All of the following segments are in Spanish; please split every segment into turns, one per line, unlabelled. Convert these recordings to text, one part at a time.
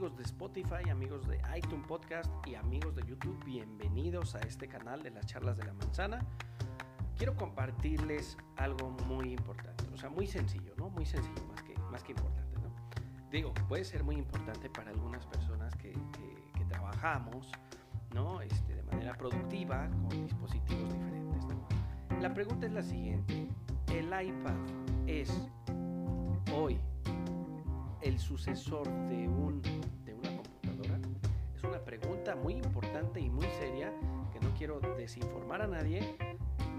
amigos de Spotify, amigos de iTunes Podcast y amigos de YouTube, bienvenidos a este canal de las charlas de la manzana. Quiero compartirles algo muy importante, o sea, muy sencillo, ¿no? Muy sencillo, más que, más que importante, ¿no? Digo, puede ser muy importante para algunas personas que, que, trabajamos, ¿no? Este, de manera productiva con dispositivos diferentes, ¿no? La pregunta es la siguiente, ¿el iPad es hoy el sucesor de, un, de una computadora? Es una pregunta muy importante y muy seria que no quiero desinformar a nadie,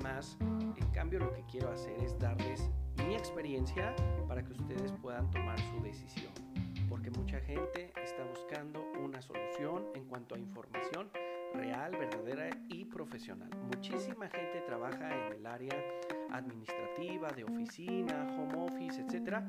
más en cambio lo que quiero hacer es darles mi experiencia para que ustedes puedan tomar su decisión. Porque mucha gente está buscando una solución en cuanto a información real, verdadera y profesional. Muchísima gente trabaja en el área administrativa, de oficina, home office, etcétera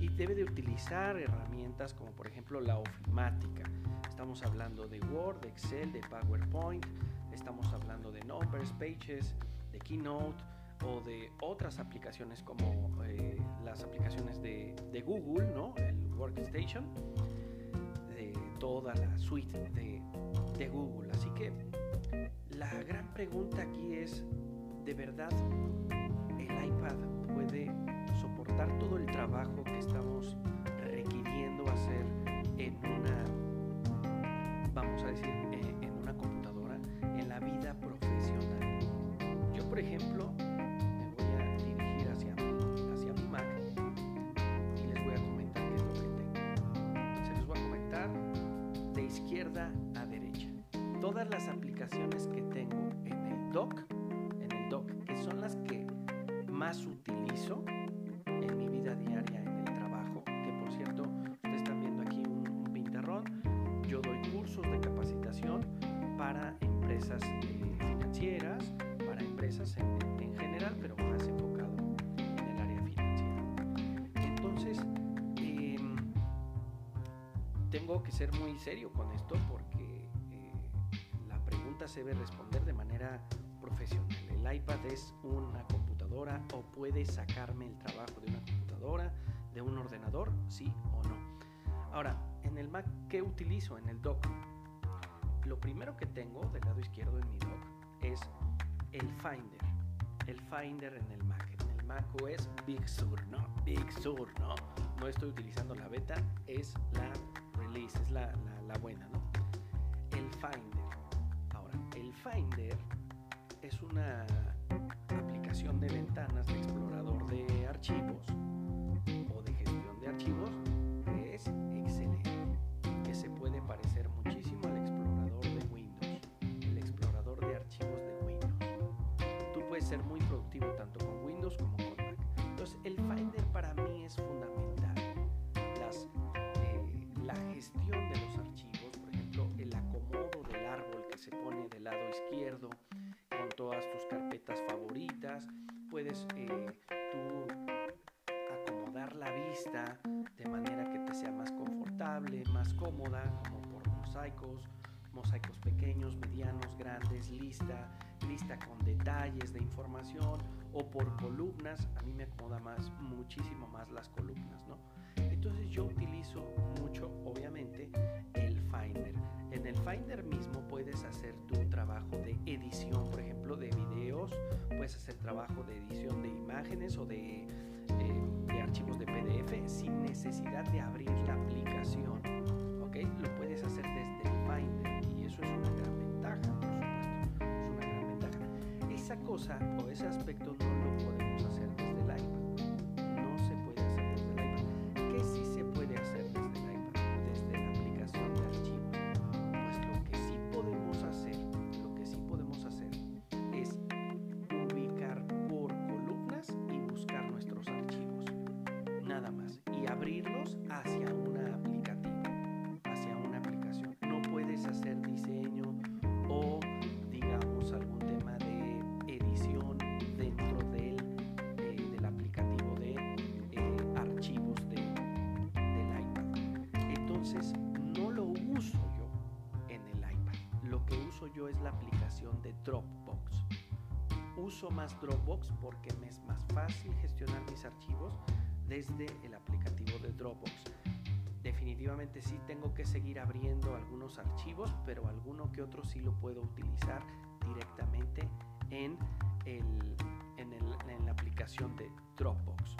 y debe de utilizar herramientas como por ejemplo la ofimática. Estamos hablando de Word, de Excel, de PowerPoint, estamos hablando de Numbers, Pages, de Keynote o de otras aplicaciones como eh, las aplicaciones de, de, Google, ¿no? el Workstation, de toda la suite de, de Google. Así que la gran pregunta aquí es, ¿de verdad iPad puede soportar todo el trabajo que estamos requiriendo hacer en una, vamos a decir, eh, en una computadora, en la vida profesional. Yo, por ejemplo, me voy a dirigir hacia, hacia mi Mac y les voy a comentar qué es lo que tengo. Se les voy a comentar de izquierda a derecha. Todas las aplicaciones que tengo en el dock, en el dock, que son las que más utilizo, en mi vida diaria en el trabajo, que por cierto, ustedes están viendo aquí un, un pintarrón, yo doy cursos de capacitación para empresas eh, financieras, para empresas en, en, general, pero más enfocado en el área financiera. Entonces, eh, tengo que ser muy serio con esto porque eh, la pregunta se debe responder de manera profesional. El iPad es una computadora o puede sacarme el trabajo de una computadora, de un ordenador, sí o no. Ahora, en el Mac, ¿qué utilizo en el dock? Lo primero que tengo del lado izquierdo en mi dock es el Finder. El Finder en el Mac. En el Mac OS Big Sur, ¿no? Big Sur, ¿no? No estoy utilizando la beta, es la release, es la, la, la buena, ¿no? El Finder. Ahora, el Finder es una aplicación de ventanas de explorador de archivos o de gestión de archivos es excelente, que se puede parecer muchísimo al explorador de Windows, el explorador de archivos de Windows. Tú puedes ser muy productivo tanto con Windows como con Mac. Entonces el Finder para mí es fundamental. Las, eh, la gestión de los archivos, por ejemplo, el acomodo del árbol que se pone del lado izquierdo, con todas tus carpetas favoritas. Puedes eh, tú acomodar la vista de manera que te sea más confortable, más cómoda, como por mosaicos, mosaicos pequeños, medianos, grandes, lista, lista con detalles de información o por columnas. A mí me acomoda más, muchísimo más las columnas, ¿no? Entonces yo utilizo mucho, obviamente, el Finder. En el Finder mismo puedes hacer tu trabajo de edición, por ejemplo, de videos, puedes hacer trabajo de edición de imágenes o de, eh, de archivos de PDF sin necesidad de abrir la aplicación. ¿Ok? Lo puedes hacer desde el Finder y eso es una Esa cosa o ese aspecto Dropbox. Uso más Dropbox porque me es más fácil gestionar mis archivos desde el aplicativo de Dropbox. definitivamente sí tengo que seguir abriendo algunos archivos, pero alguno que otro sí lo puedo utilizar directamente en, el, en, la aplicación de Dropbox.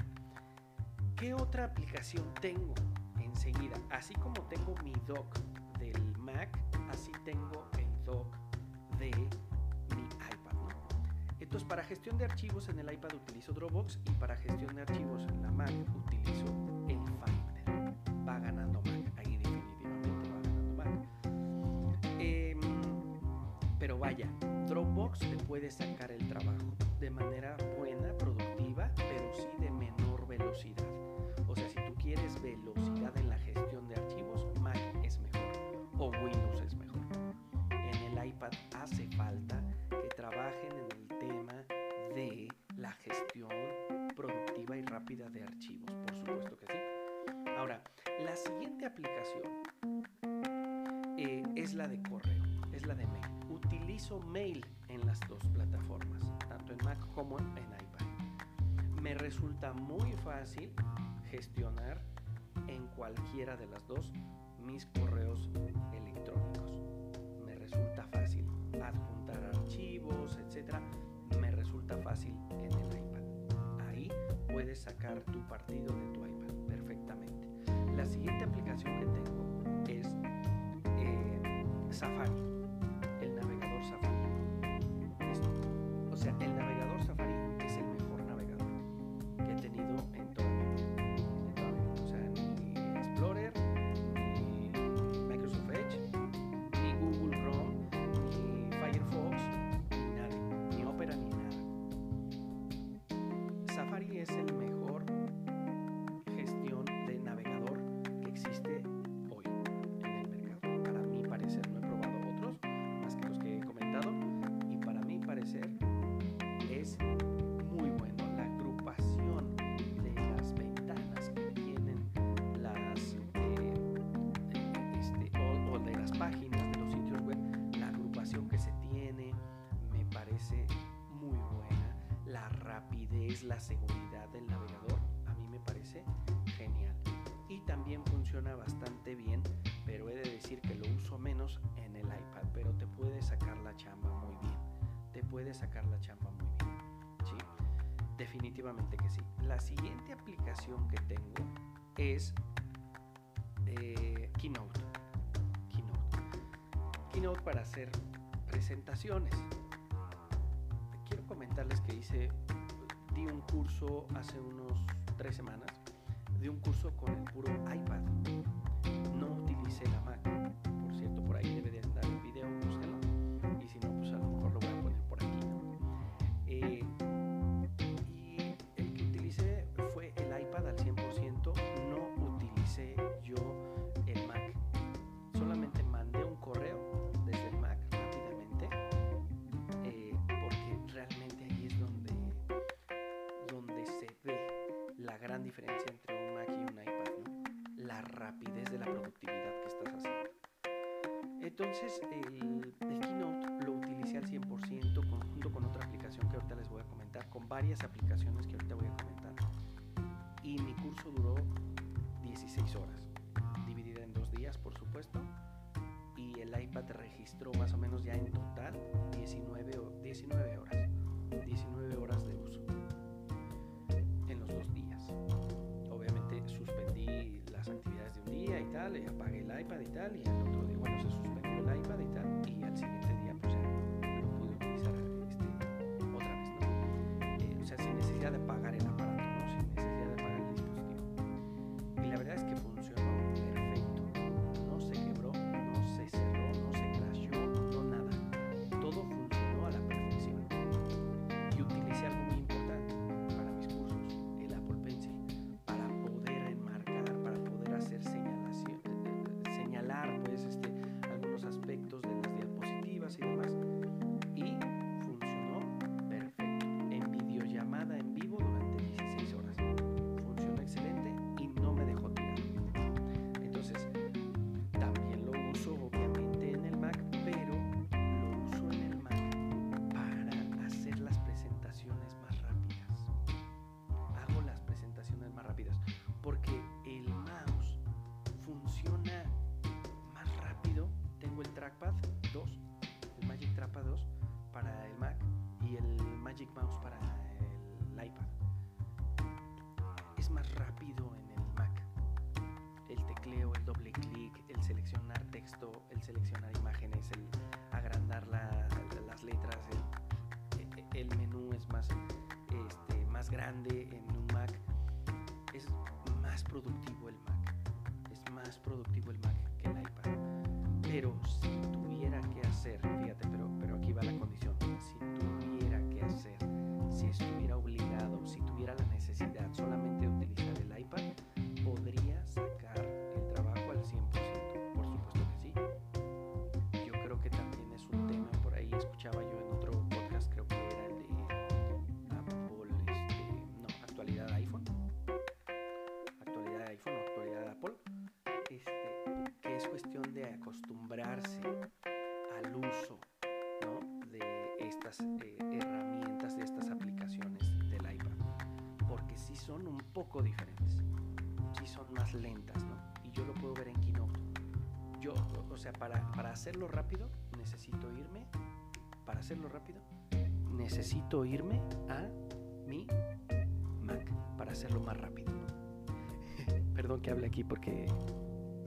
¿Qué otra aplicación tengo? Enseguida, así como tengo mi dock del Mac, así tengo el dock de. Entonces, para gestión de archivos en el iPad utilizo Dropbox y para gestión de archivos en la Mac utilizo el Finder. Va ganando Mac, ahí definitivamente va ganando Mac. Em, pero vaya, Dropbox te puede sacar el trabajo de manera buena, productiva, pero sí de menor velocidad. O sea, si tú quieres velocidad rápida de archivos, por supuesto que sí. Ahora, la siguiente aplicación eh, es la de correo, es la de mail. Utilizo mail en las dos plataformas, tanto en Mac como en iPad. Me resulta muy fácil gestionar en cualquiera de las dos mis correos electrónicos. Me resulta fácil adjuntar archivos, etcétera. Me resulta fácil en el puedes sacar tu partido de tu iPad perfectamente. La siguiente aplicación que tengo es eh, Safari. La seguridad del navegador, a mí me parece genial. Y también funciona bastante bien, pero he de decir que lo uso menos en el iPad, pero te puede sacar la chamba muy bien. Te puede sacar la chamba muy bien. ¿sí? Definitivamente que sí. La siguiente aplicación que tengo es eh, Keynote. Keynote. Keynote para hacer presentaciones. Quiero comentarles que hice di un curso hace unos tres semanas, di un curso con el puro iPad. Diferencia entre un Mac y un iPad, la rapidez de la productividad que estás haciendo. Entonces, el, el Keynote lo utilicé al 100% junto con otra aplicación que ahorita les voy a comentar, con varias aplicaciones que ahorita voy a comentar. Y mi curso duró 16 horas, dividida en dos días, por supuesto. Y el iPad registró más o menos ya en total 19, 19 horas. 19 horas de uso. El grande en un Mac. Es más productivo el Mac. Es más productivo el Mac que el iPad. Pero si tuviera que hacer, fíjate, pero, pero aquí va la condición. Si tuviera que hacer, si estuviera obligado, si tuviera la necesidad solamente de utilizar el iPad, podría sacar el trabajo al 100%. Por supuesto que sí. Yo creo que también es un tema, por ahí escuchaba yo sí son un poco diferentes. Sí son más lentas, ¿no? Y yo lo puedo ver en Keynote. Yo, o- sea, para, para hacerlo rápido, necesito irme. Para hacerlo rápido, necesito irme a mi Mac para hacerlo más rápido. Perdón que hable aquí porque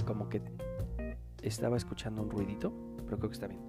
como que estaba escuchando un ruidito, pero creo que está bien.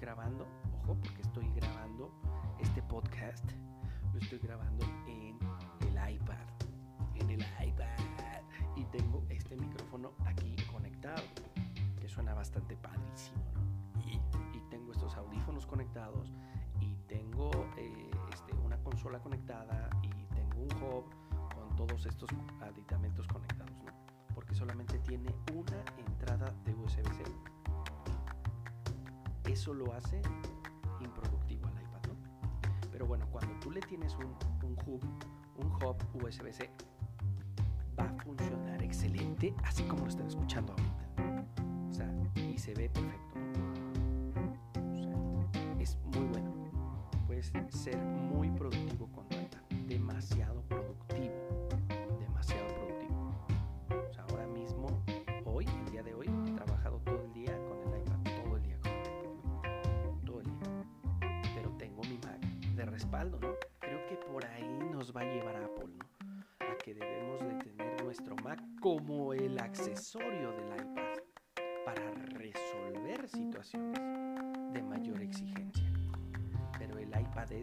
Grabando, ojo, porque estoy grabando este podcast. Lo estoy grabando en el iPad. En el iPad. Y tengo este micrófono aquí conectado. Que suena bastante padrísimo. Y, tengo estos audífonos conectados. Y tengo eh, este, una consola conectada. Y tengo un hub con todos estos aditamentos conectados. Porque solamente tiene una entrada de USB-C. Eso lo hace improductivo al iPad, ¿no? Pero bueno, cuando tú le tienes un, un hub, un hub USB-C, va a funcionar excelente, así como lo están escuchando ahorita. O sea, y se ve perfecto. es muy bueno. Puedes ser muy productivo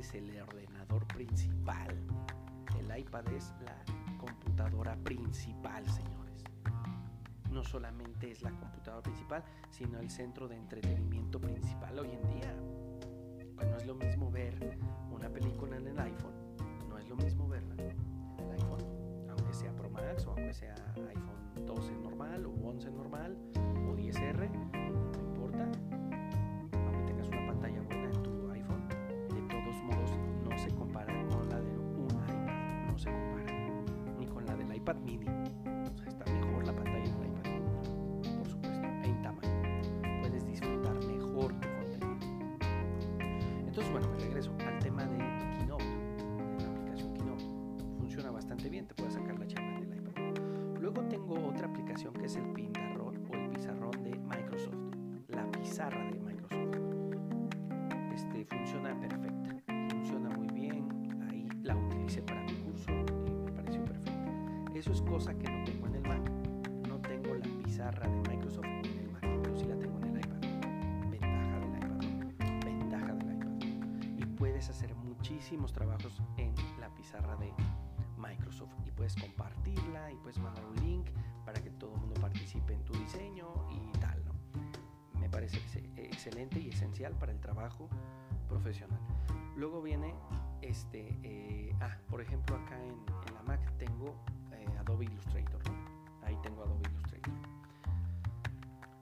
es el ordenador principal. El iPad es la computadora principal, señores. No solamente es la computadora principal, sino el centro de entretenimiento principal hoy en día. Pues no es lo mismo ver pizarra de Microsoft. Este funciona perfecta, funciona muy bien. Ahí la utilicé para mi curso y me pareció perfecta. Eso es cosa que no tengo en el Mac. No tengo la pizarra de Microsoft en el Mac, pero sí la tengo en el iPad. Ventaja del iPad. Ventaja del iPad. Y puedes hacer muchísimos trabajos en la pizarra de Microsoft y puedes compartirla y puedes mandar un link para que todo el mundo participe en tu diseño y tal, parece excelente y esencial para el trabajo profesional. Luego viene este, eh, ah, por ejemplo acá en, la Mac tengo eh, Adobe Illustrator, ahí tengo Adobe Illustrator.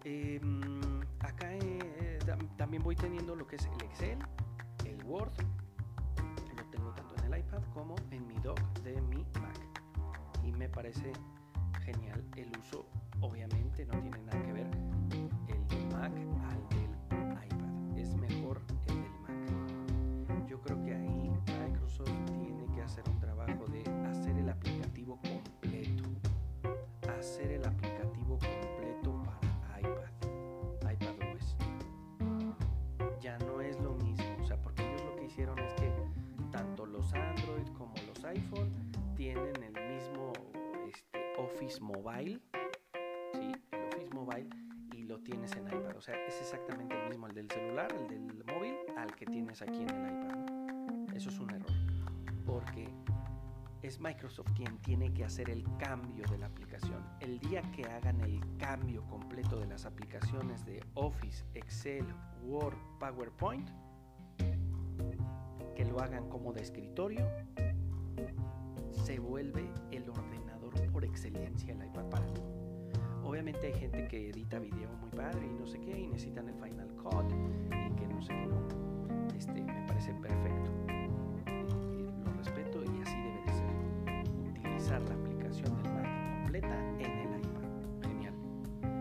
Em, acá eh, también voy teniendo lo que es el Excel, el Word, lo tengo tanto en el iPad como en mi dock de mi Mac y me parece genial el uso, obviamente no tiene nada que ver Mac al del iPad, es mejor el del Mac. Yo creo que ahí tiene que hacer un trabajo de hacer el aplicativo completo. Hacer el aplicativo completo para iPad, iPadOS. Ya no es lo mismo, o sea, porque ellos lo que hicieron es que tanto los Android como los iPhone tienen el mismo este, Office Mobile, ¿sí? El Office Mobile y lo tienes en iPad. O sea, es exactamente el mismo, el del celular, el del móvil, al que tienes aquí en el iPad. Eso es un error porque es Microsoft quien tiene que hacer el cambio de la aplicación. El día que hagan el cambio completo de las aplicaciones de Office, Excel, Word, PowerPoint, que lo hagan como de escritorio, se vuelve el ordenador por excelencia el iPad para. Obviamente hay gente que edita video muy padre y no sé qué, y necesitan el Final Cut y que no sé qué, no. Este, me parece perfecto la aplicación del Mac completa en el iPad. Genial.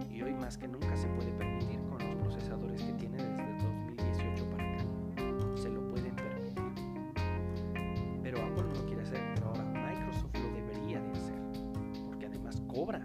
Y hoy más que nunca se puede permitir con los procesadores que tiene desde 2018 para acá. Se lo pueden permitir. Pero Apple no lo quiere hacer, pero ahora Microsoft lo debería de hacer. Porque además cobra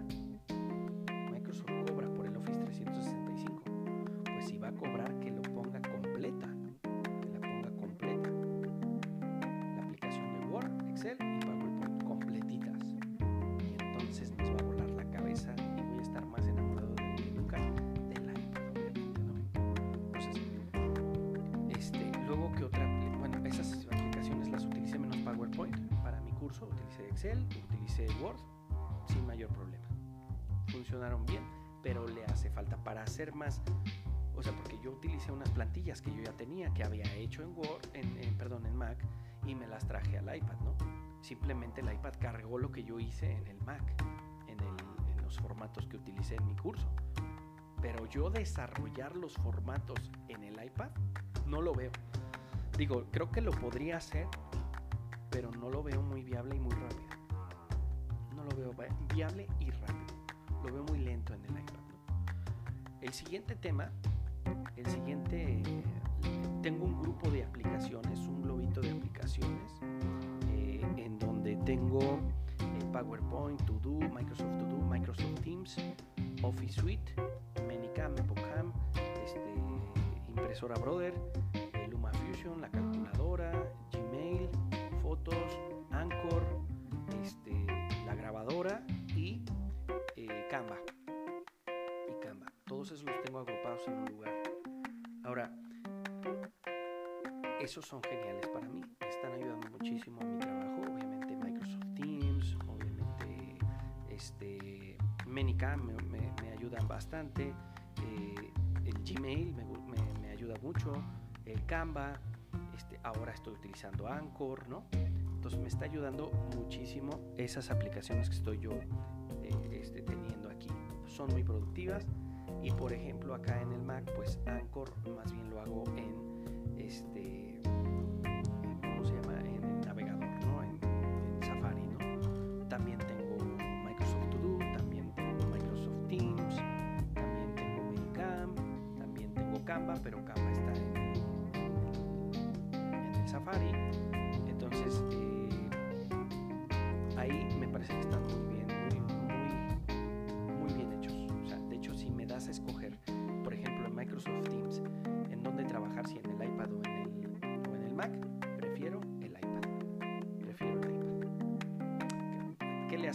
Excel, utilicé Word sin mayor problema. Funcionaron bien, pero le hace falta para hacer más. O sea, porque yo utilicé unas plantillas que yo ya tenía, que había hecho en Word, en, perdón, en Mac, y me las traje al iPad, ¿no? Simplemente el iPad cargó lo que yo hice en el Mac, en, en los formatos que utilicé en mi curso. Pero yo desarrollar los formatos en el iPad, no lo veo. Digo, creo que lo podría hacer, pero no lo veo muy viable y muy rápido. No lo veo viable y rápido. Lo veo muy lento en el iPad. El siguiente tema, el siguiente, tengo un grupo de aplicaciones, un globito de aplicaciones, eh, en donde tengo eh, PowerPoint, To Do, Microsoft To Do, Microsoft Teams, Office Suite, Manicam, Epocam, este, Impresora Brother, eh, LumaFusion, la Los tengo agrupados en un lugar. Ahora, esos son geniales para mí. Están ayudando muchísimo a mi trabajo. Obviamente Microsoft Teams, obviamente este, Manicam me, ayudan bastante. Eh, el Gmail me, me ayuda mucho. El Canva, este, ahora estoy utilizando Anchor, ¿no? Entonces me está ayudando muchísimo esas aplicaciones que estoy yo eh, este, teniendo aquí. Son muy productivas y por ejemplo acá en el Mac, pues Anchor más bien lo hago en este, ¿cómo se llama?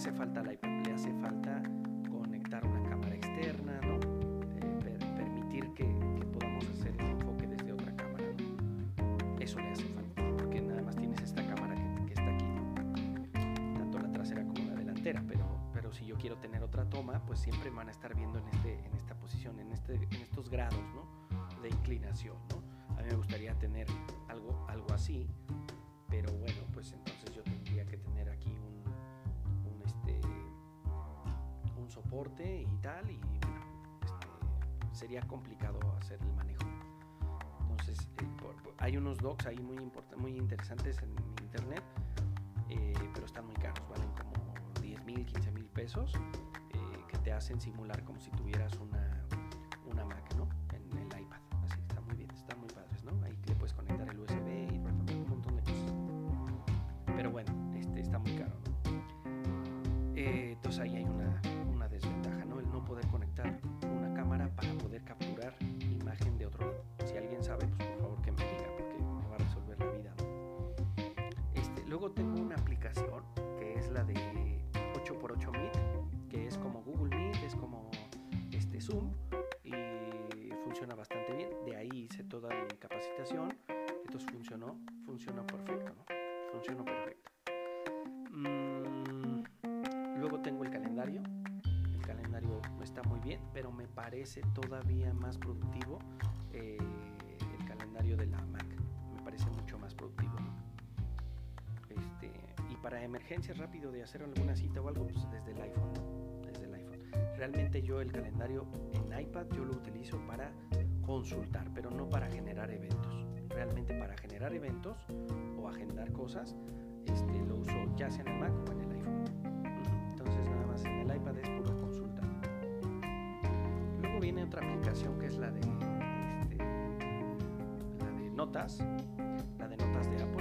Hace falta al iPad? Le hace falta conectar una cámara externa, ¿no? Eh, permitir que, que podamos hacer el enfoque desde otra cámara. Eso le hace falta. delantera, pero, pero si yo quiero tener otra toma, pues siempre van a estar viendo en, este, en esta posición, en, este, en estos grados ¿no? de inclinación. ¿no? A mí me gustaría tener algo, algo así, pero bueno, pues entonces yo tendría que tener aquí un, un soporte y tal, y bueno, este, sería complicado hacer el manejo. Entonces, eh, por, por, hay unos docs ahí muy, muy interesantes en internet eh, pero están muy caros, valen como 10 mil, 15 mil pesos, eh, que te hacen simular como si tuvieras una parece todavía más productivo eh, el calendario de la Mac. Me parece mucho más productivo. Este, y para emergencias rápido de hacer alguna cita o algo, pues desde el iPhone, desde el iPhone. Realmente yo el calendario en iPad yo lo utilizo para consultar, pero no para generar eventos. Realmente para generar eventos o agendar cosas, este, lo uso ya sea en el Mac o en otra aplicación que es la de, este, la de notas, la de notas de Apple.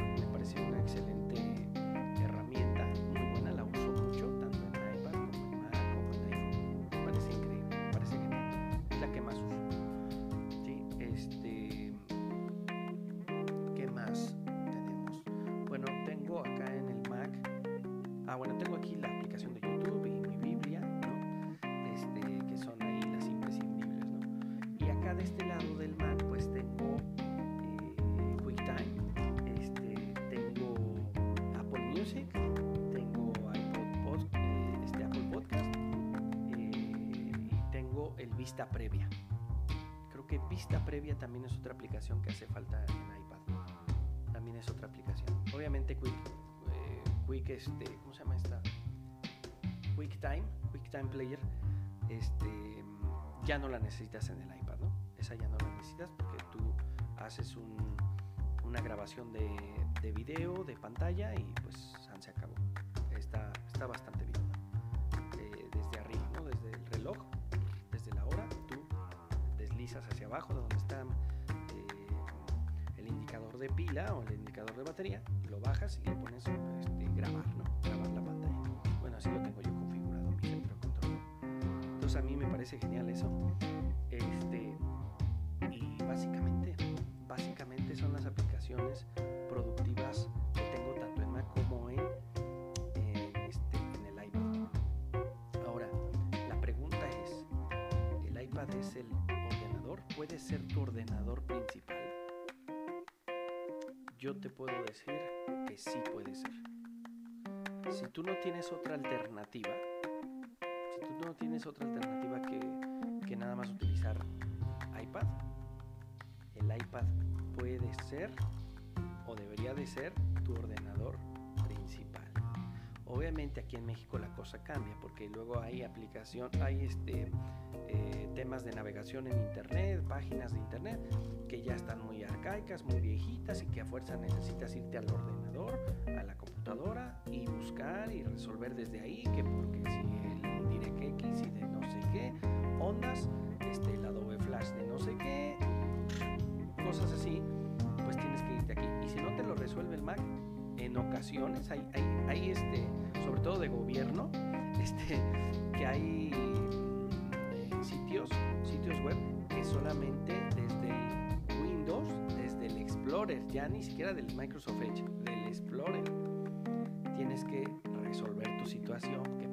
Vista Previa. Creo que Vista Previa también es otra aplicación que hace falta en iPad. También es otra aplicación. Obviamente Quick, eh, Quick este, ¿cómo se llama esta? QuickTime, QuickTime Player, este, ya no la necesitas en el iPad, ¿no? Esa ya no la necesitas porque tú haces un, una grabación de, de, video, de pantalla y pues se acabó. Está, está bastante de pila o el indicador de batería, lo bajas y le pones este, grabar, ¿no? Grabar la pantalla. Bueno, así lo tengo yo configurado mi centro control. Entonces a mí me parece genial eso. Este, y básicamente, básicamente son las aplicaciones productivas que tengo tanto en Mac como en, este, en el iPad. Ahora, la pregunta es, ¿el iPad es el ordenador? ¿Puede ser tu ordenador principal? Yo te puedo decir que sí puede ser. Si tú no tienes otra alternativa, si tú no tienes otra alternativa que, que nada más utilizar iPad, el iPad puede ser o debería de ser tu ordenador principal. Obviamente aquí en México la cosa cambia porque luego hay aplicación, hay este eh, temas de navegación en internet, páginas de internet que ya están muy arcaicas, muy viejitas y que a fuerza necesitas irte al ordenador, a la computadora y buscar y resolver desde ahí que porque si el DirectX y de no sé qué, ondas, este, el Adobe Flash de no sé qué, cosas así, pues tienes que irte aquí. Y si no te lo resuelve el Mac, en ocasiones hay, hay, hay este, sobre todo de gobierno, este, que hay web que solamente desde el Windows, desde el Explorer, ya ni siquiera del Microsoft Edge, del Explorer, tienes que resolver tu situación, que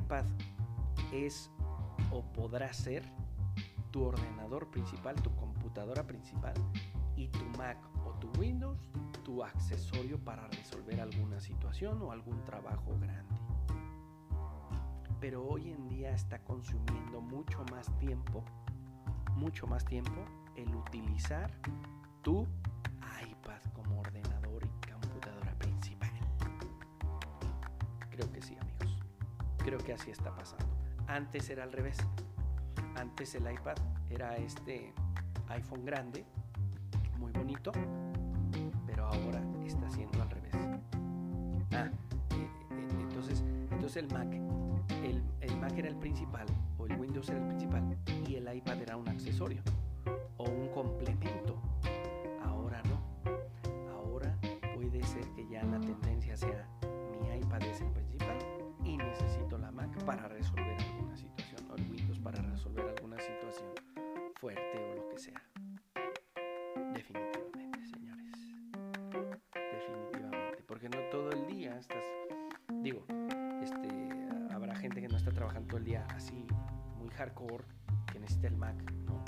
iPad es o podrá ser tu ordenador principal, tu computadora principal y tu Mac o tu Windows tu accesorio para resolver alguna situación o algún trabajo grande. Pero hoy en día está consumiendo mucho más tiempo, mucho más tiempo el utilizar tu Creo que así está pasando. Antes era al revés. Antes el iPad era este iPhone grande, muy bonito, pero ahora está siendo al revés. Ah, eh, eh, entonces, entonces el Mac, el, el Mac era el principal, o el Windows era el principal, y el iPad era un accesorio o un complemento. Para resolver alguna situación, o el Windows para resolver alguna situación fuerte o lo que sea. Definitivamente, señores. Definitivamente. Porque no todo el día estás. Digo, este, habrá gente que no está trabajando todo el día así, muy hardcore, que necesita el Mac, ¿no?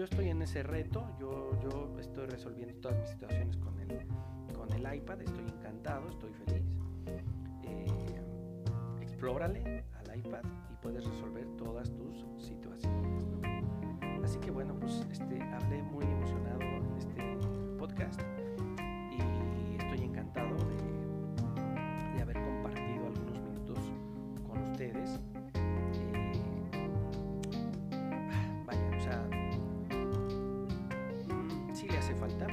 Yo estoy en ese reto, yo, yo estoy resolviendo todas mis situaciones con el, con el iPad, estoy encantado, estoy feliz. Eh, explórale al iPad y puedes resolver todas falta,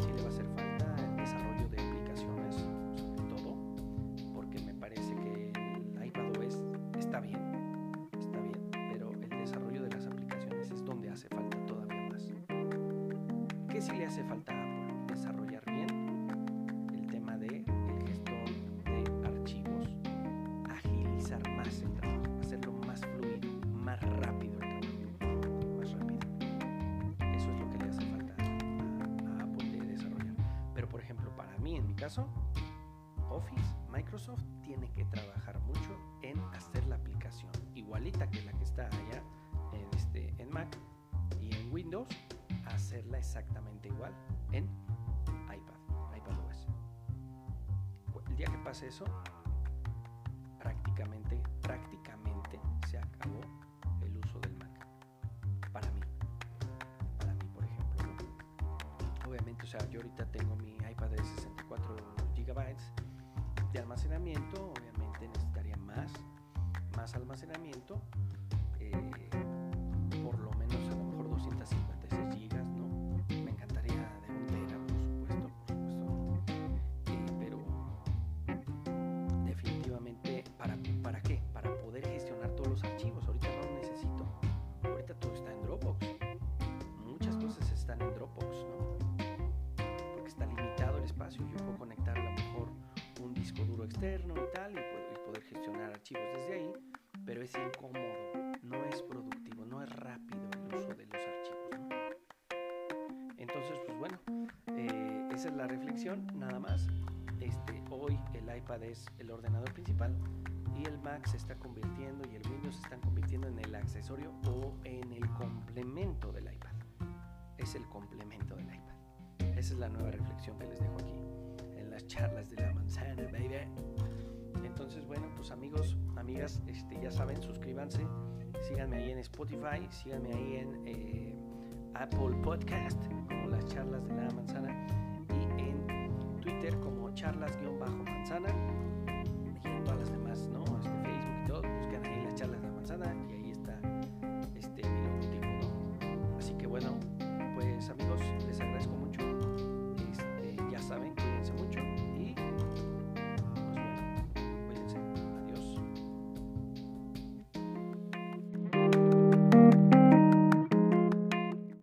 sí le va a hacer falta el desarrollo de aplicaciones, sobre todo, porque me parece que el iPadOS está bien, está bien, pero el desarrollo de las aplicaciones es donde hace falta todavía más. ¿Qué sí le hace falta caso, Office, Microsoft tiene que trabajar mucho en hacer la aplicación igualita que la que está allá en, este, Mac y en Windows, hacerla exactamente igual en iPad, iPadOS. El día que pase eso, prácticamente, prácticamente se acabó el uso del Mac. Para mí, para mí, por ejemplo. Obviamente, o sea, yo ahorita tengo mi iPad de 64 GB de almacenamiento, obviamente necesitaría más, más almacenamiento, externo y tal, y, poder gestionar archivos desde ahí, pero es incómodo, no es productivo, no es rápido el uso de los archivos. ¿no? Entonces, pues bueno, eh, esa es la reflexión, nada más. Este, hoy el iPad es el ordenador principal y el Mac se está convirtiendo y el Windows se están convirtiendo en el accesorio o en el complemento del iPad. Es el complemento del iPad. Esa es la nueva reflexión que les dejo aquí las charlas de la manzana, baby. Entonces, bueno, pues amigos, amigas, este, ya saben, suscríbanse, síganme ahí en Spotify, síganme ahí en eh, Apple Podcast, como las charlas de la manzana, y en Twitter como charlas-manzana.